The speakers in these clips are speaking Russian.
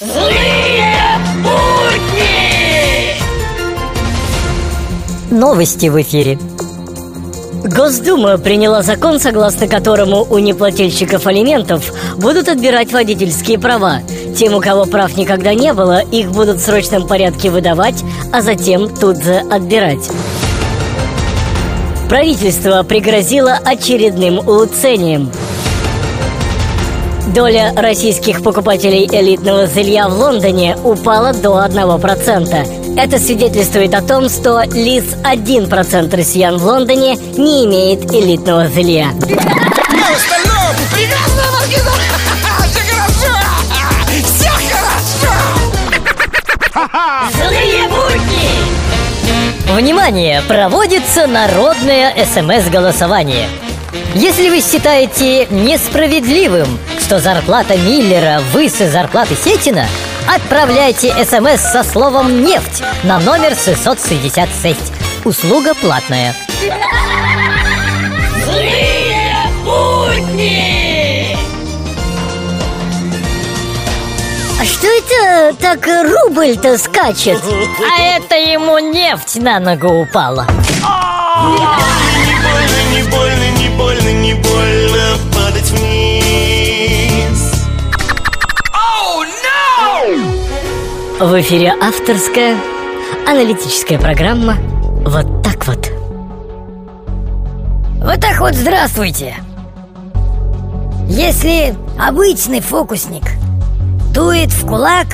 Злые будни! Новости в эфире. Госдума приняла закон, согласно которому у неплательщиков алиментов будут отбирать водительские права. Тем, у кого прав никогда не было, их будут в срочном порядке выдавать, а затем тут же отбирать. Правительство пригрозило очередным улучшением. Доля российских покупателей элитного зелья в Лондоне упала до 1%. Это свидетельствует о том, что лишь 1% россиян в Лондоне не имеет элитного зелья. Внимание! Проводится народное СМС-голосование. Если вы считаете несправедливым, что зарплата Миллера выше зарплаты Сетина, отправляйте СМС со словом «нефть» на номер 666. Услуга платная. Злые будни! А что это так рубль-то скачет? А это ему нефть на ногу упала. В эфире авторская аналитическая программа «Вот так вот». Вот так вот здравствуйте. Если обычный фокусник дует в кулак,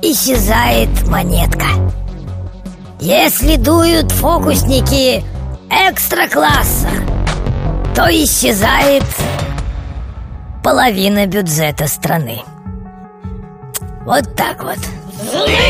исчезает монетка. Если дуют фокусники экстра-класса, то исчезает половина бюджета страны. Вот так вот Злые